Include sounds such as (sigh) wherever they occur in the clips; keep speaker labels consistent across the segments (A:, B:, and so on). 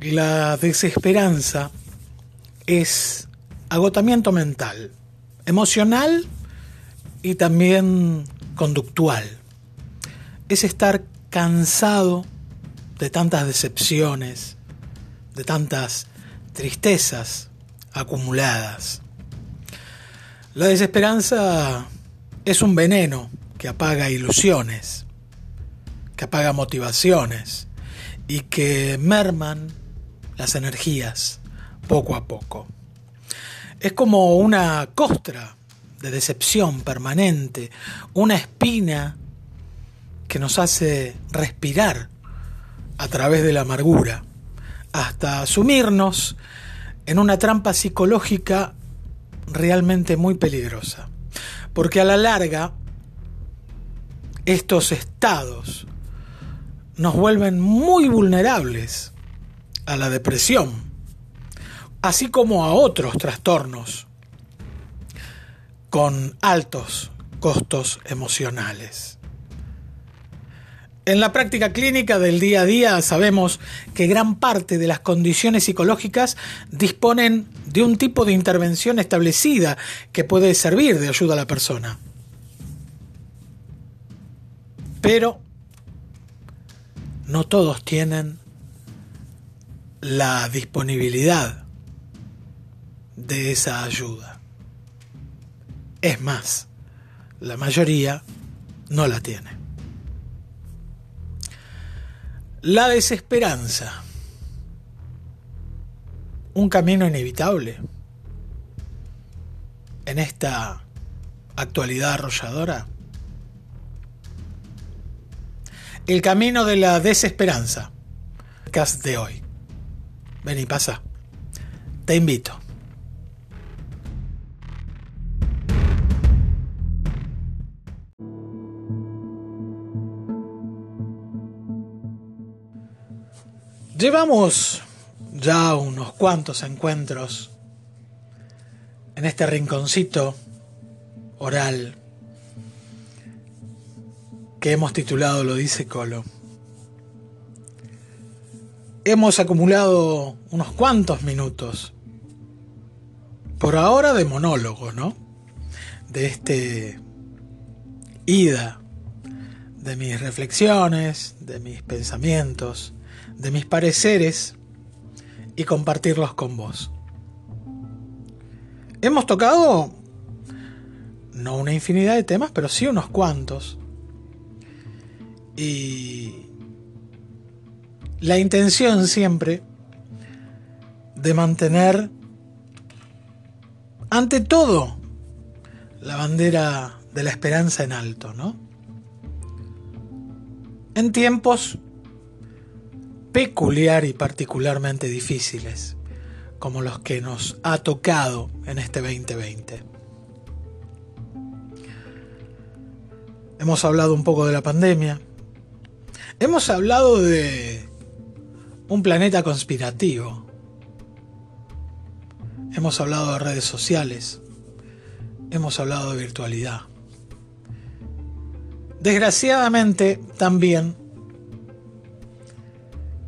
A: La desesperanza es agotamiento mental, emocional y también conductual. Es estar cansado de tantas decepciones, de tantas tristezas acumuladas. La desesperanza es un veneno que apaga ilusiones, que apaga motivaciones y que merman las energías poco a poco. Es como una costra de decepción permanente, una espina que nos hace respirar a través de la amargura, hasta sumirnos en una trampa psicológica realmente muy peligrosa. Porque a la larga, estos estados nos vuelven muy vulnerables a la depresión, así como a otros trastornos con altos costos emocionales. En la práctica clínica del día a día sabemos que gran parte de las condiciones psicológicas disponen de un tipo de intervención establecida que puede servir de ayuda a la persona. Pero no todos tienen la disponibilidad de esa ayuda. Es más, la mayoría no la tiene. La desesperanza. Un camino inevitable en esta actualidad arrolladora. El camino de la desesperanza. Cast de hoy. Ven y pasa. Te invito. Llevamos ya unos cuantos encuentros en este rinconcito oral que hemos titulado Lo dice Colo. Hemos acumulado unos cuantos minutos, por ahora de monólogo, ¿no? De este ida, de mis reflexiones, de mis pensamientos, de mis pareceres y compartirlos con vos. Hemos tocado no una infinidad de temas, pero sí unos cuantos. Y la intención siempre de mantener ante todo la bandera de la esperanza en alto, ¿no? En tiempos peculiar y particularmente difíciles, como los que nos ha tocado en este 2020. Hemos hablado un poco de la pandemia, hemos hablado de un planeta conspirativo, hemos hablado de redes sociales, hemos hablado de virtualidad. Desgraciadamente también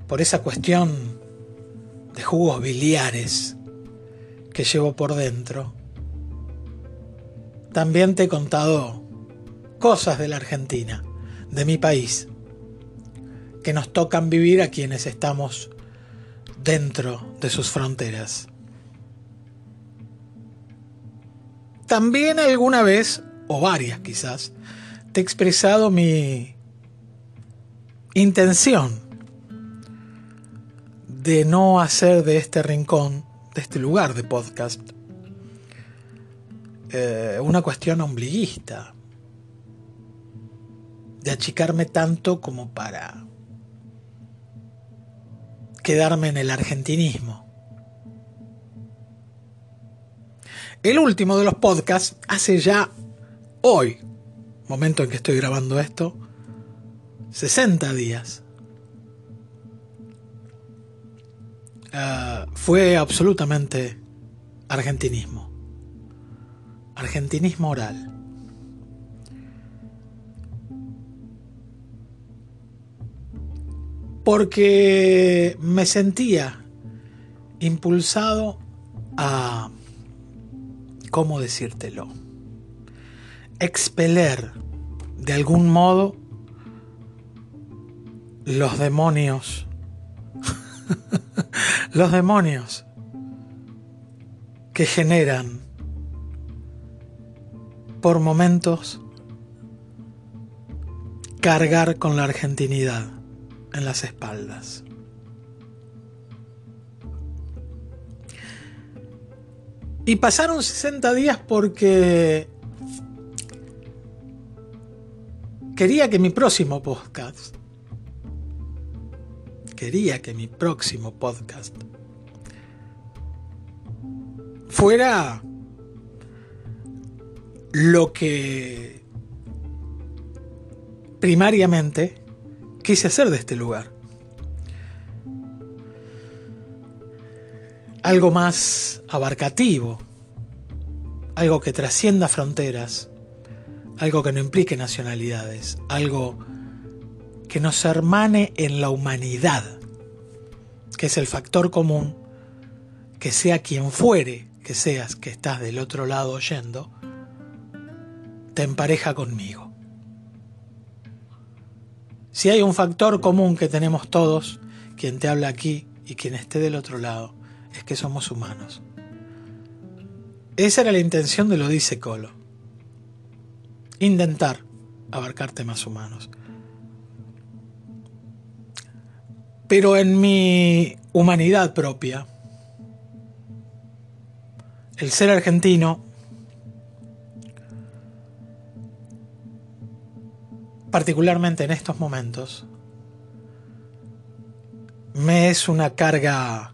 A: por esa cuestión de jugos biliares que llevo por dentro, también te he contado cosas de la Argentina, de mi país, que nos tocan vivir a quienes estamos dentro de sus fronteras. También alguna vez, o varias quizás, te he expresado mi intención de no hacer de este rincón, de este lugar de podcast, eh, una cuestión ombliguista, de achicarme tanto como para quedarme en el argentinismo. El último de los podcasts hace ya hoy, momento en que estoy grabando esto, 60 días. Ah, fue absolutamente argentinismo. Argentinismo oral. Porque me sentía impulsado a, ¿cómo decírtelo? Expeler de algún modo los demonios, (laughs) los demonios que generan por momentos cargar con la argentinidad en las espaldas. Y pasaron 60 días porque quería que mi próximo podcast, quería que mi próximo podcast fuera lo que primariamente quise hacer de este lugar. algo más abarcativo, algo que trascienda fronteras, algo que no implique nacionalidades, algo que nos hermane en la humanidad, que es el factor común, que sea quien fuere que seas que estás del otro lado oyendo, te empareja conmigo. Si hay un factor común que tenemos todos, quien te habla aquí y quien esté del otro lado, es que somos humanos. Esa era la intención de lo dice Colo. Intentar abarcar temas humanos. Pero en mi humanidad propia, el ser argentino, particularmente en estos momentos, me es una carga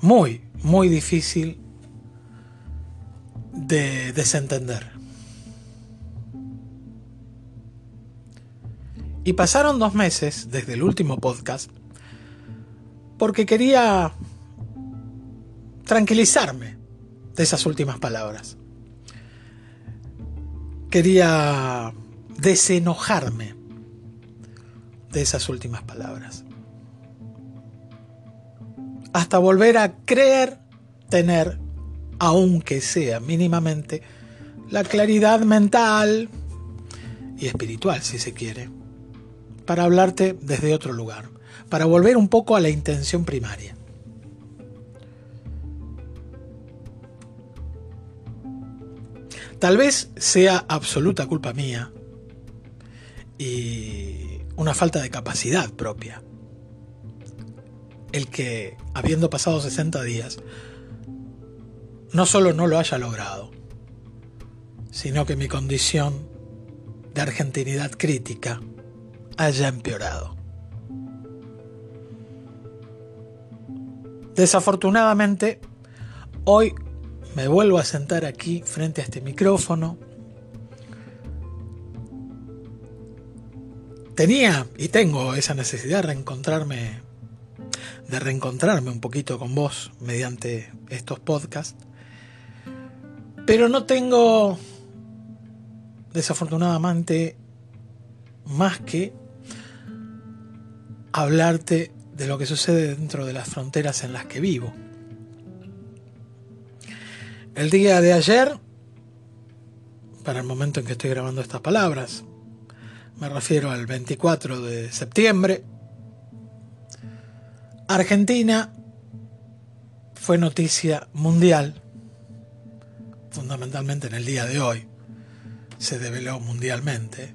A: muy, muy difícil de desentender. Y pasaron dos meses desde el último podcast porque quería tranquilizarme de esas últimas palabras. Quería desenojarme de esas últimas palabras hasta volver a creer tener, aunque sea mínimamente, la claridad mental y espiritual, si se quiere, para hablarte desde otro lugar, para volver un poco a la intención primaria. Tal vez sea absoluta culpa mía y una falta de capacidad propia el que, habiendo pasado 60 días, no solo no lo haya logrado, sino que mi condición de argentinidad crítica haya empeorado. Desafortunadamente, hoy me vuelvo a sentar aquí frente a este micrófono. Tenía y tengo esa necesidad de reencontrarme de reencontrarme un poquito con vos mediante estos podcasts. Pero no tengo, desafortunadamente, más que hablarte de lo que sucede dentro de las fronteras en las que vivo. El día de ayer, para el momento en que estoy grabando estas palabras, me refiero al 24 de septiembre, Argentina fue noticia mundial, fundamentalmente en el día de hoy, se develó mundialmente.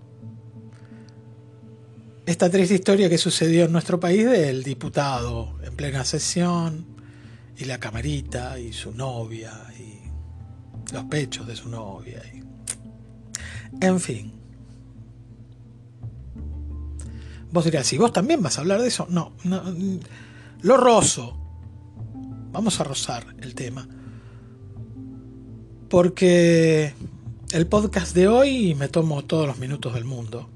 A: Esta triste historia que sucedió en nuestro país del diputado en plena sesión y la camarita y su novia y los pechos de su novia. Y... En fin. Vos dirás, si vos también vas a hablar de eso, no, no lo rozo. Vamos a rozar el tema. Porque el podcast de hoy me tomo todos los minutos del mundo.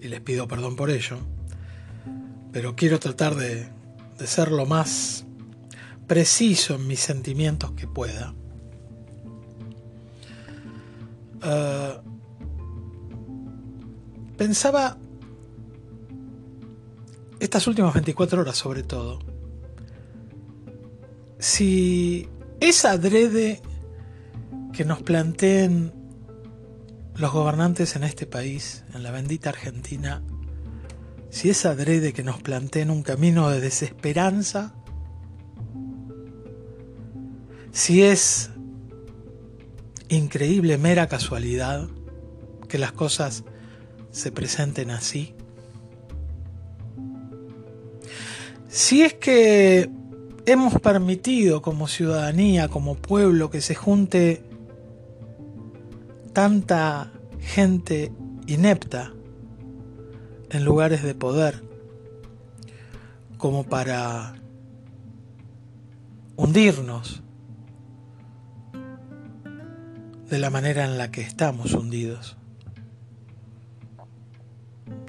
A: Y les pido perdón por ello. Pero quiero tratar de, ser lo más preciso en mis sentimientos que pueda. Ah, pensaba estas últimas 24 horas sobre todo, si es adrede que nos planteen los gobernantes en este país, en la bendita Argentina, si es adrede que nos planteen un camino de desesperanza, si es increíble, mera casualidad que las cosas se presenten así, si es que hemos permitido como ciudadanía, como pueblo, que se junte tanta gente inepta en lugares de poder como para hundirnos de la manera en la que estamos hundidos.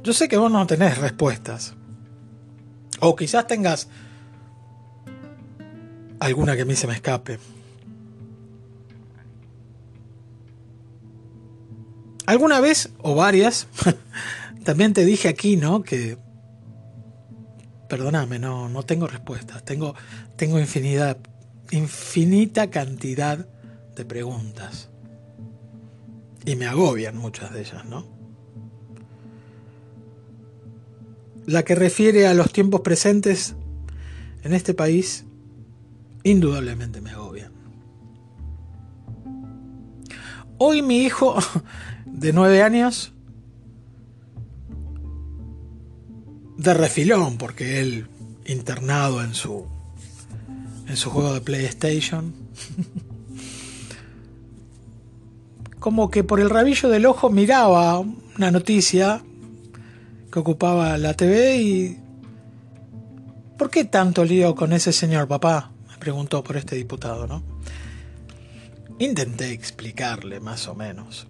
A: Yo sé que vos no tenés respuestas. O quizás tengas alguna que a mí se me escape. Alguna vez, o varias, (laughs) también te dije aquí, ¿no? Que, perdóname, no, no tengo respuestas. Tengo, tengo infinidad, infinita cantidad de preguntas. Y me agobian muchas de ellas, ¿no? La que refiere a los tiempos presentes en este país indudablemente me agobian. Hoy mi hijo (laughs) de nueve años, de refilón, porque él internado en su en su juego de PlayStation, (laughs) como que por el rabillo del ojo miraba una noticia que ocupaba la TV y ¿Por qué tanto lío con ese señor papá? preguntó por este diputado, ¿no? Intenté explicarle más o menos.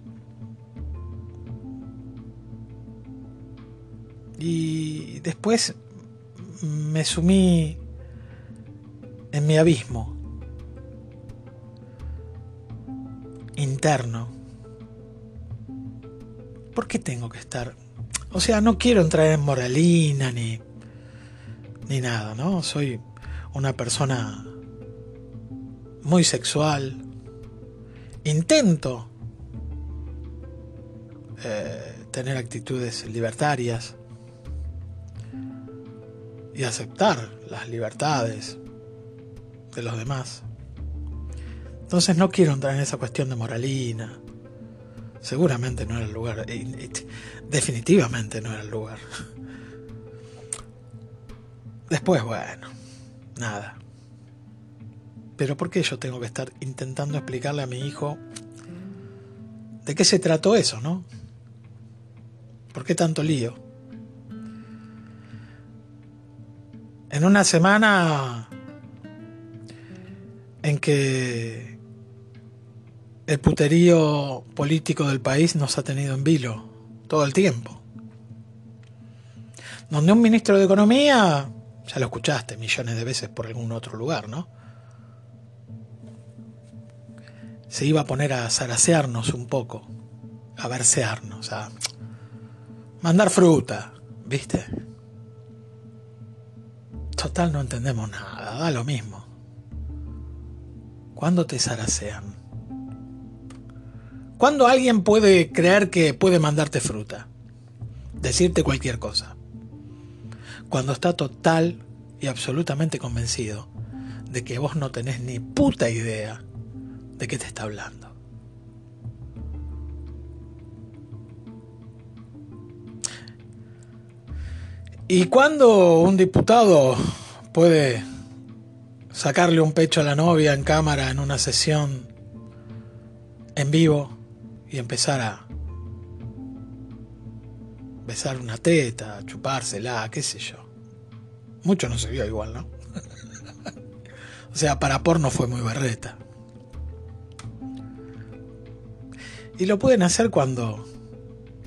A: Y después me sumí en mi abismo interno. ¿Por qué tengo que estar? O sea, no quiero entrar en moralina ni, ni nada, ¿no? Soy una persona muy sexual. Intento eh, tener actitudes libertarias y aceptar las libertades de los demás. Entonces no quiero entrar en esa cuestión de moralina. Seguramente no era el lugar. Definitivamente no era el lugar. Después, bueno, nada. Pero ¿por qué yo tengo que estar intentando explicarle a mi hijo de qué se trató eso, no? ¿Por qué tanto lío? En una semana en que el puterío político del país nos ha tenido en vilo todo el tiempo. Donde un ministro de Economía, ya lo escuchaste millones de veces por algún otro lugar, ¿no? se iba a poner a zarasearnos un poco, a versearnos, a mandar fruta, ¿viste? Total, no entendemos nada, da lo mismo. ¿Cuándo te zarasean? ¿Cuándo alguien puede creer que puede mandarte fruta? Decirte cualquier cosa. Cuando está total y absolutamente convencido de que vos no tenés ni puta idea de qué te está hablando. ¿Y cuando un diputado puede sacarle un pecho a la novia en cámara en una sesión en vivo y empezar a besar una teta, chupársela, qué sé yo? Mucho no se vio igual, ¿no? (laughs) o sea, para porno fue muy berreta. Y lo pueden hacer cuando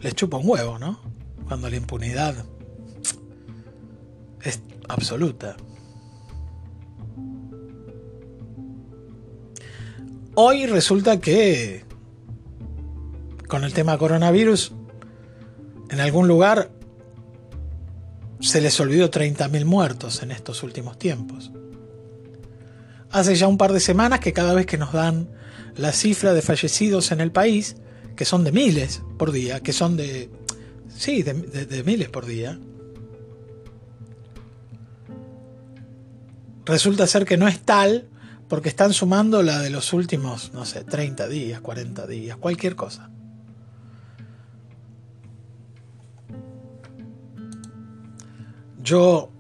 A: les chupa un huevo, ¿no? Cuando la impunidad es absoluta. Hoy resulta que con el tema coronavirus, en algún lugar se les olvidó 30.000 muertos en estos últimos tiempos. hace ya un par de semanas que cada vez que nos dan la cifra de fallecidos en el país, que son de miles por día, que son de... Sí, de, miles por día. Resulta ser que no es tal porque están sumando la de los últimos, no sé, 30 días, 40 días, cualquier cosa. Yo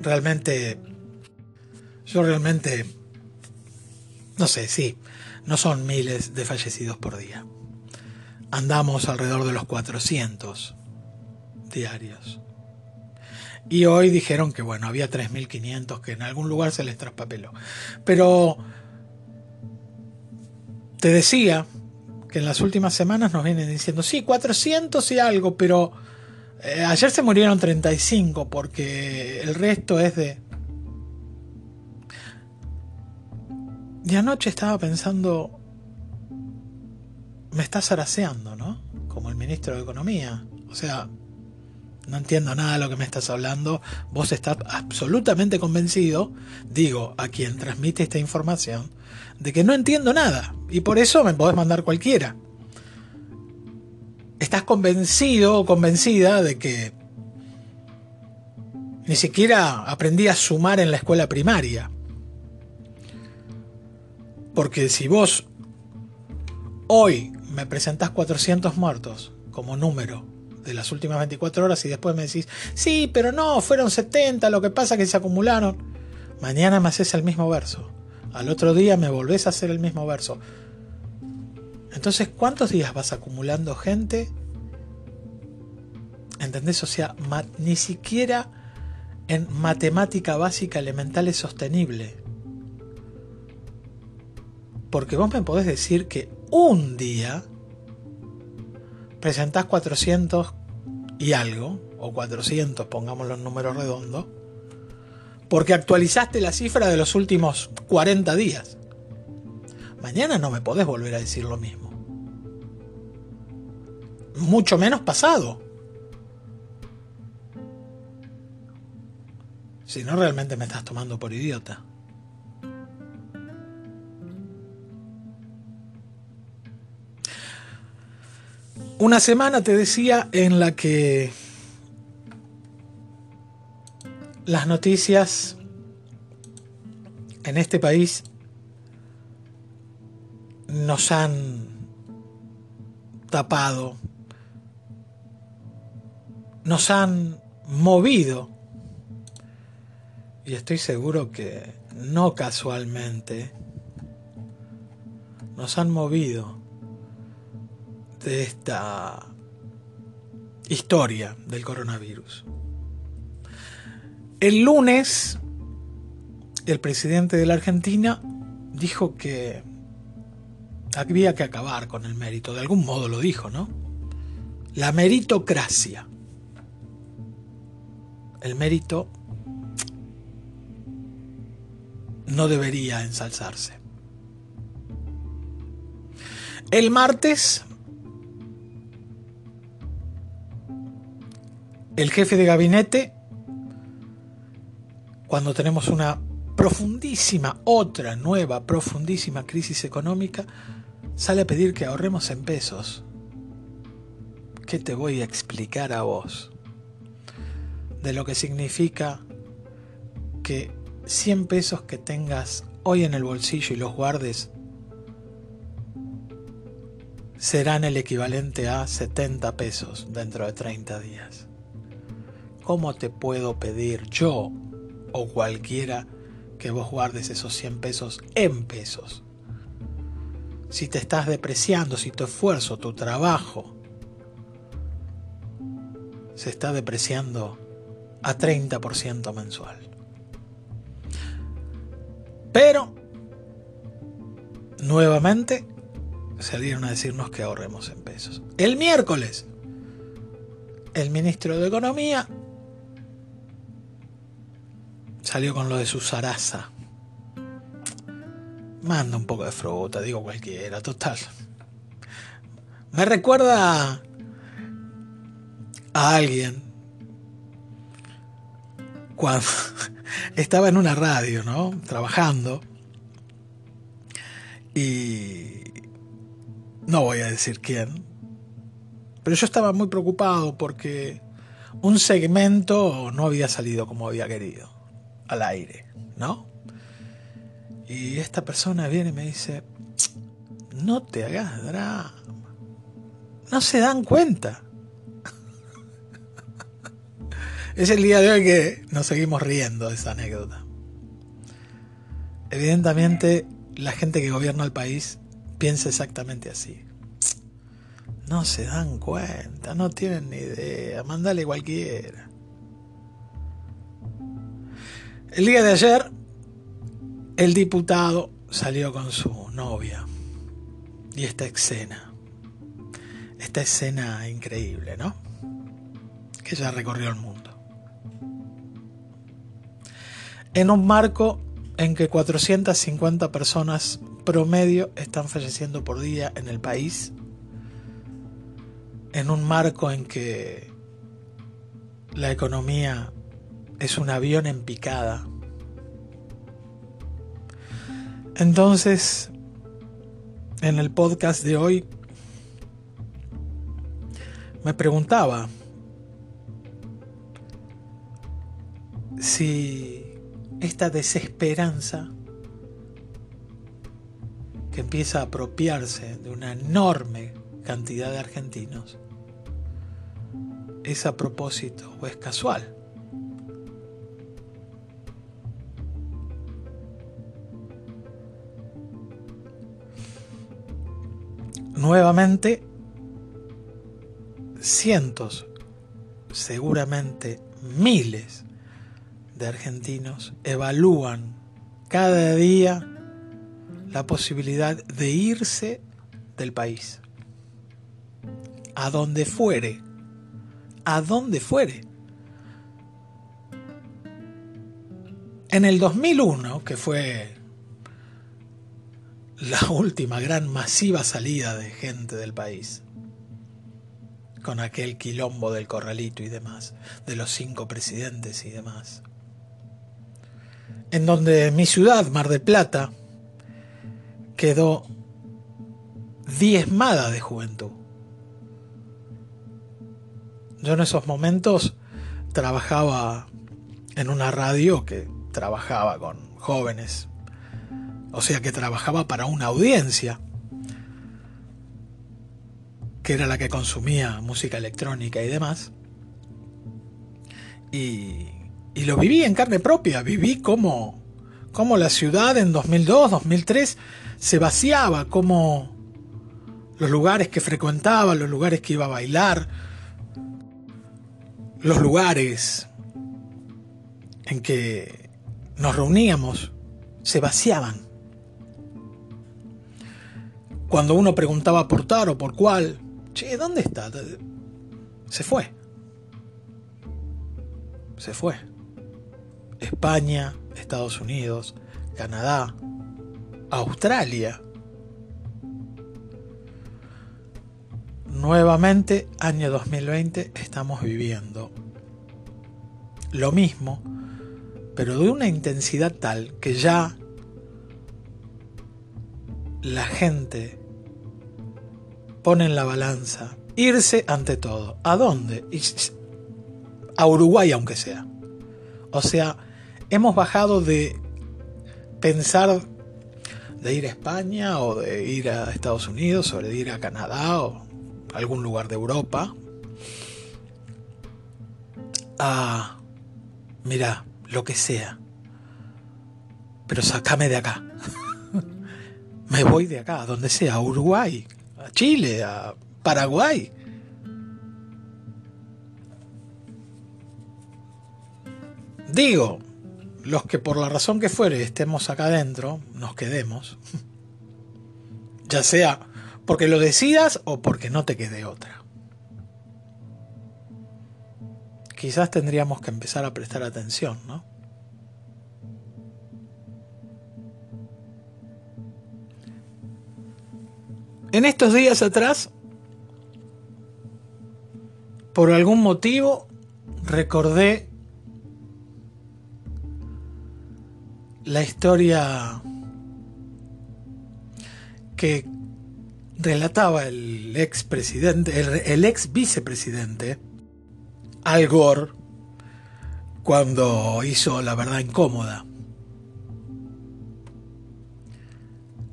A: realmente, yo realmente, no sé, sí, no son miles de fallecidos por día. Andamos alrededor de los 400 diarios. Y hoy dijeron que, bueno, había 3.500 que en algún lugar se les traspapeló. Pero te decía que en las últimas semanas nos vienen diciendo, sí, 400 y algo, pero eh, ayer se murieron 35 porque el resto es de... Y anoche estaba pensando, me estás araseando, ¿no? Como el ministro de Economía. O sea, no entiendo nada de lo que me estás hablando. Vos estás absolutamente convencido, digo, a quien transmite esta información, de que no entiendo nada. Y por eso me podés mandar cualquiera. Estás convencido o convencida de que ni siquiera aprendí a sumar en la escuela primaria. Porque si vos hoy me presentás 400 muertos como número de las últimas 24 horas y después me decís, sí, pero no, fueron 70, lo que pasa es que se acumularon. Mañana me haces el mismo verso. Al otro día me volvés a hacer el mismo verso. Entonces, ¿cuántos días vas acumulando gente? ¿Entendés? O sea, ni siquiera en matemática básica elemental es sostenible. Porque vos me podés decir que un día presentás 400 y algo, o 400, pongamos los números redondos, porque actualizaste la cifra de los últimos 40 días. Mañana no me podés volver a decir lo mismo. Mucho menos pasado. Si no, realmente me estás tomando por idiota. Una semana, te decía, en la que las noticias en este país nos han tapado, nos han movido, y estoy seguro que no casualmente, nos han movido de esta historia del coronavirus. El lunes, el presidente de la Argentina dijo que había que acabar con el mérito, de algún modo lo dijo, ¿no? La meritocracia. El mérito no debería ensalzarse. El martes el jefe de gabinete, cuando tenemos una profundísima, otra nueva, profundísima crisis económica, sale a pedir que ahorremos en pesos. ¿Qué te voy a explicar a vos? De lo que significa que 100 pesos que tengas hoy en el bolsillo y los guardes serán el equivalente a 70 pesos dentro de 30 días. ¿cómo te puedo pedir yo o cualquiera que vos guardes esos 100 pesos en pesos? Si te estás depreciando, si tu esfuerzo, tu trabajo se está depreciando a 30% mensual. Pero, nuevamente, salieron a decirnos que ahorremos en pesos. El miércoles, el ministro de Economía salió con lo de su zaraza. Manda un poco de fruta, digo cualquiera, total. Me recuerda a alguien cuando (laughs) estaba en una radio, ¿no? Trabajando. Y no voy a decir quién. Pero yo estaba muy preocupado porque un segmento no había salido como había querido, al aire, ¿no? Y esta persona viene y me dice, no te hagas drama, no se dan cuenta. Es el día de hoy que nos seguimos riendo de esa anécdota. Evidentemente, la gente que gobierna el país piensa exactamente así. No se dan cuenta, no tienen ni idea, mandale cualquiera. El día de ayer, el diputado salió con su novia. Y esta escena, esta escena increíble, ¿no? Que ya recorrió el mundo. En un marco en que 450 personas promedio están falleciendo por día en el país, en un marco en que la economía es un avión en picada. Entonces, en el podcast de hoy, me preguntaba si esta desesperanza que empieza a apropiarse de una enorme cantidad de argentinos es a propósito o es casual. Nuevamente, cientos, seguramente miles de argentinos evalúan cada día la posibilidad de irse del país, a donde fuere, a donde fuere. En el 2001, que fue la última gran masiva salida de gente del país, con aquel quilombo del corralito y demás, de los cinco presidentes y demás, en donde mi ciudad, Mar del Plata, quedó diezmada de juventud. Yo en esos momentos trabajaba en una radio que trabajaba con jóvenes, o sea que trabajaba para una audiencia, que era la que consumía música electrónica y demás. Y, y lo viví en carne propia, viví como, la ciudad en 2002, 2003 se vaciaba, como los lugares que frecuentaba, los lugares que iba a bailar, los lugares en que nos reuníamos se vaciaban. Cuando uno preguntaba por tal o por cuál, che, ¿dónde está? Se fue. Se fue. España, Estados Unidos, Canadá, Australia. Nuevamente, año 2020, estamos viviendo lo mismo, pero de una intensidad tal que ya la gente pone en la balanza irse ante todo. ¿A dónde? A Uruguay aunque sea. O sea, hemos bajado de pensar de ir a España o de ir a Estados Unidos o de ir a Canadá o algún lugar de Europa. A, mira, lo que sea. Pero sácame de acá. (laughs) Me voy de acá, a donde sea, a Uruguay, a Chile, a Paraguay. Digo, los que por la razón que fuere estemos acá adentro, nos quedemos. (laughs) ya sea porque lo decidas o porque no te quede otra. Quizás tendríamos que empezar a prestar atención, ¿no? En estos días atrás, por algún motivo, recordé la historia que relataba el ex presidente, el, ex vicepresidente Al Gore cuando hizo La verdad incómoda.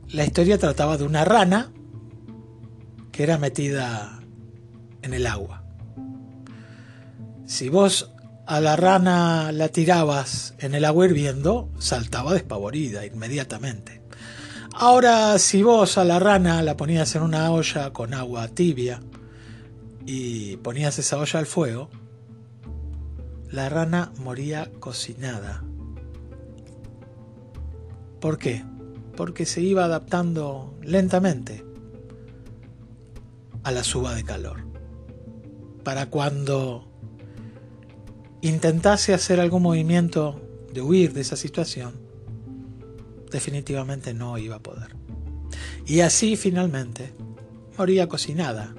A: La historia trataba de una rana que era metida en el agua. Si vos a la rana la tirabas en el agua hirviendo, saltaba despavorida inmediatamente. Ahora, si vos a la rana la ponías en una olla con agua tibia y ponías esa olla al fuego, la rana moría cocinada. ¿Por qué? Porque se iba adaptando lentamente a la suba de calor. Para cuando intentase hacer algún movimiento de huir de esa situación, definitivamente no iba a poder. Y así finalmente moría cocinada,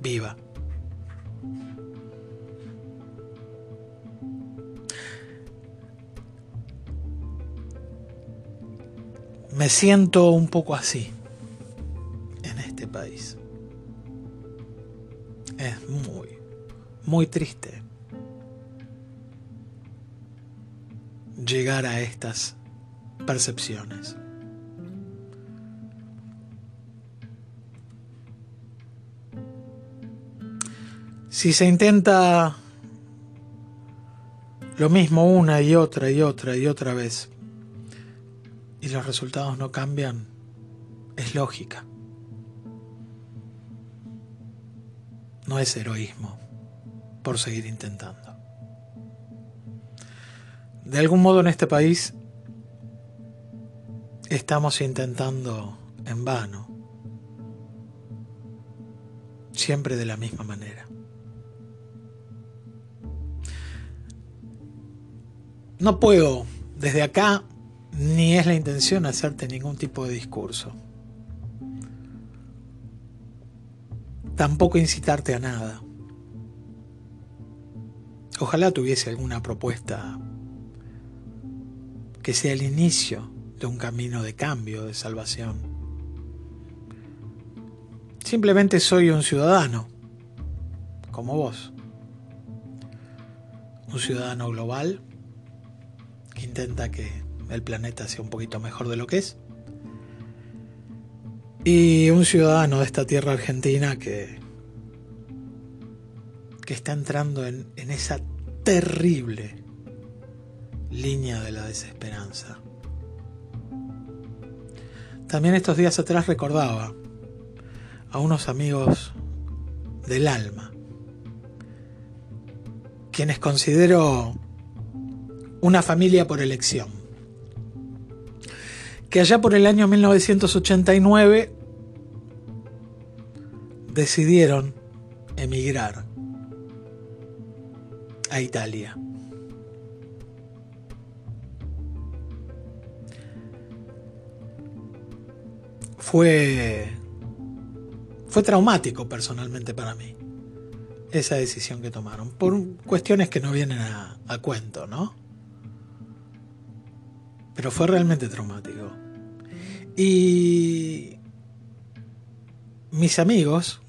A: viva. Me siento un poco así en este país. Es muy, muy triste llegar a estas percepciones. Si se intenta lo mismo una y otra y otra y otra vez y los resultados no cambian, es lógica. No es heroísmo por seguir intentando. De algún modo en este país estamos intentando en vano, siempre de la misma manera. No puedo desde acá, ni es la intención hacerte ningún tipo de discurso. Tampoco incitarte a nada. Ojalá tuviese alguna propuesta que sea el inicio de un camino de cambio, de salvación. Simplemente soy un ciudadano, como vos. Un ciudadano global que intenta que el planeta sea un poquito mejor de lo que es. Y un ciudadano de esta tierra argentina que, que está entrando en, en esa terrible línea de la desesperanza. También estos días atrás recordaba a unos amigos del alma, quienes considero una familia por elección, que allá por el año 1989 decidieron emigrar a Italia. Fue, fue traumático personalmente para mí esa decisión que tomaron, por cuestiones que no vienen a, a cuento, ¿no? Pero fue realmente traumático. Y mis amigos,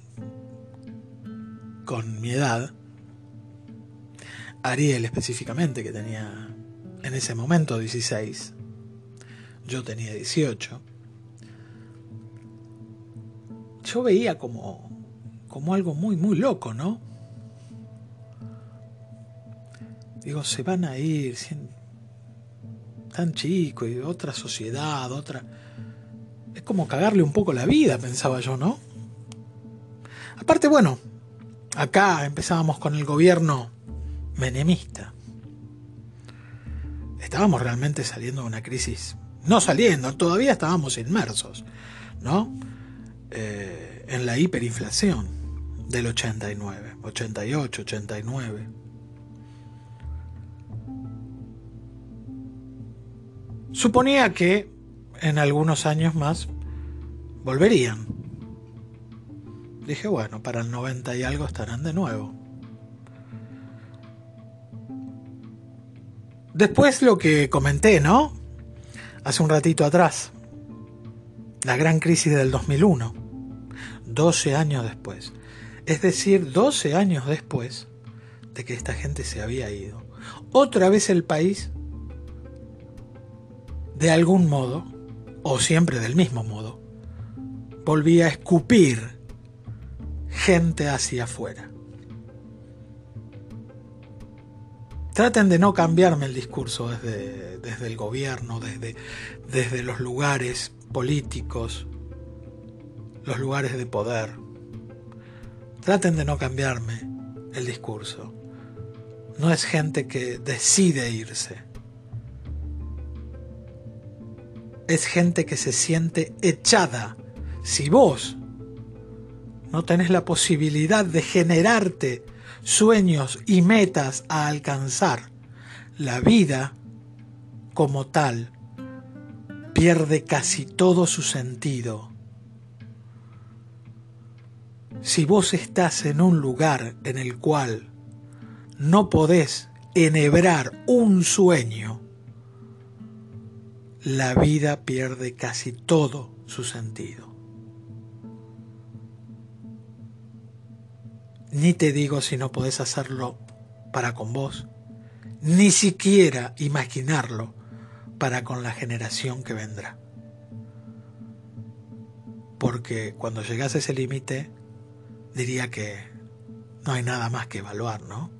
A: con mi edad, Ariel específicamente, que tenía en ese momento 16, yo tenía 18, yo veía como, como algo muy, muy loco, ¿no? Digo, se van a ir tan chicos y otra sociedad, otra... Es como cagarle un poco la vida, pensaba yo, ¿no? Aparte, bueno, acá empezábamos con el gobierno menemista. Estábamos realmente saliendo de una crisis. No saliendo, todavía estábamos inmersos, ¿no? Eh, en la hiperinflación del 89, 88, 89. Suponía que en algunos años más volverían. Dije, bueno, para el 90 y algo estarán de nuevo. Después lo que comenté, ¿no? hace un ratito atrás, la gran crisis del 2001, 12 años después. Es decir, 12 años después de que esta gente se había ido. Otra vez el país, de algún modo, o siempre del mismo modo, volvía a escupir gente hacia afuera. Traten de no cambiarme el discurso desde, desde el gobierno, desde, desde los lugares políticos, los lugares de poder. Traten de no cambiarme el discurso. No es gente que decide irse. Es gente que se siente echada. Si vos no tenés la posibilidad de generarte sueños y metas a alcanzar, la vida como tal pierde casi todo su sentido. Si vos estás en un lugar en el cual no podés enhebrar un sueño, la vida pierde casi todo su sentido. Ni te digo si no podés hacerlo para con vos, ni siquiera imaginarlo para con la generación que vendrá. Porque cuando llegas a ese límite, diría que no hay nada más que evaluar, ¿no?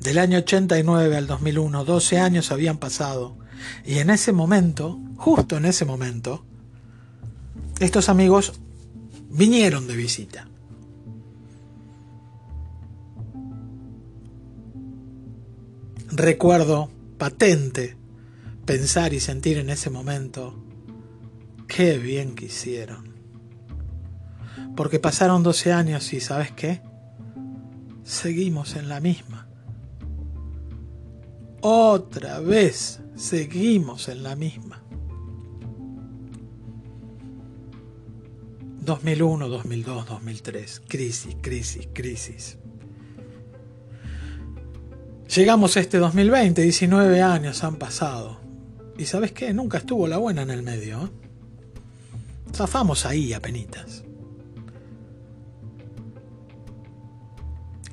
A: Del año 89 al 2001, 12 años habían pasado, y en ese momento, justo en ese momento, estos amigos vinieron de visita. Recuerdo patente pensar y sentir en ese momento qué bien que hicieron. Porque pasaron 12 años y ¿sabes qué? Seguimos en la misma. Otra vez seguimos en la misma. 2001, 2002, 2003. Crisis, crisis, crisis. Llegamos a este 2020, 19 años han pasado. ¿Y sabes qué? Nunca estuvo la buena en el medio. ¿eh? Zafamos ahí a penitas.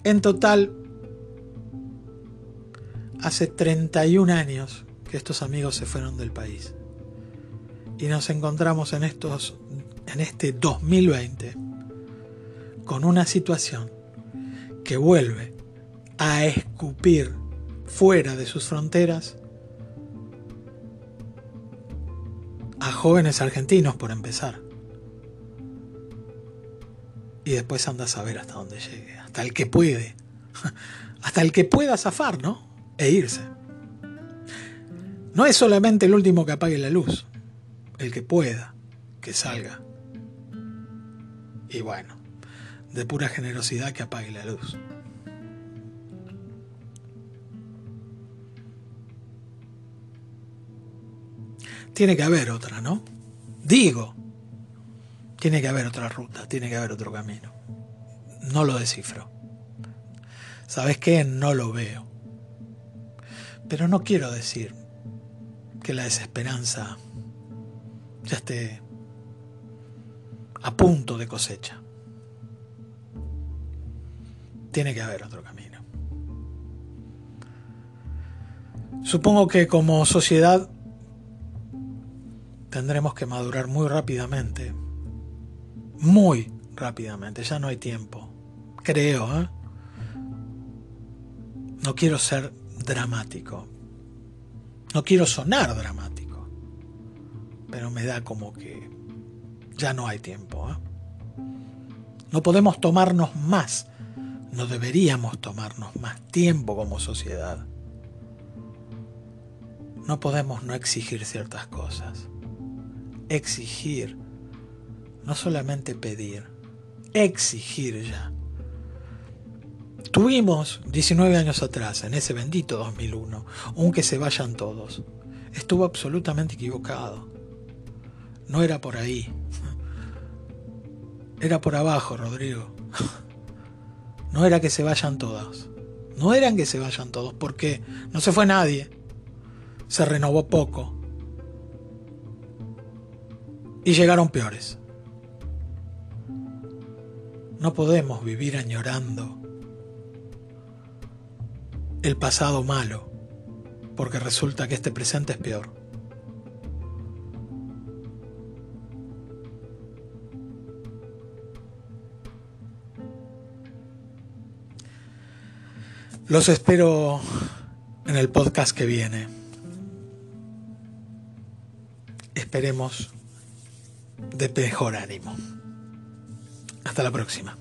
A: En total, hace 31 años que estos amigos se fueron del país. Y nos encontramos en estos en este 2020 con una situación que vuelve a escupir fuera de sus fronteras a jóvenes argentinos por empezar. Y después anda a saber hasta dónde llegue, hasta el que puede, (laughs) hasta el que pueda zafar, ¿no? E irse. No es solamente el último que apague la luz, el que pueda, que salga. Y bueno, de pura generosidad que apague la luz. Tiene que haber otra, ¿no? Digo, tiene que haber otra ruta, tiene que haber otro camino. No lo descifro. ¿Sabes qué? No lo veo. Pero no quiero decir que la desesperanza ya esté a punto de cosecha. Tiene que haber otro camino. Supongo que como sociedad tendremos que madurar muy rápidamente. Muy rápidamente. Ya no hay tiempo. Creo, ¿eh? No quiero ser dramático. No quiero sonar dramático. Pero me da como que ya no hay tiempo. ¿eh? No podemos tomarnos más, no deberíamos tomarnos más tiempo como sociedad. No podemos no exigir ciertas cosas. Exigir, no solamente pedir, exigir ya. Tuvimos 19 años atrás, en ese bendito 2001, un que se vayan todos. Estuvo absolutamente equivocado. No era por ahí. Era por abajo, Rodrigo. No era que se vayan todos. No eran que se vayan todos, porque no se fue nadie. se renovó poco y llegaron peores. No podemos vivir añorando el pasado malo, porque resulta que este presente es peor. Los espero en el podcast que viene. Esperemos de mejor ánimo. Hasta la próxima.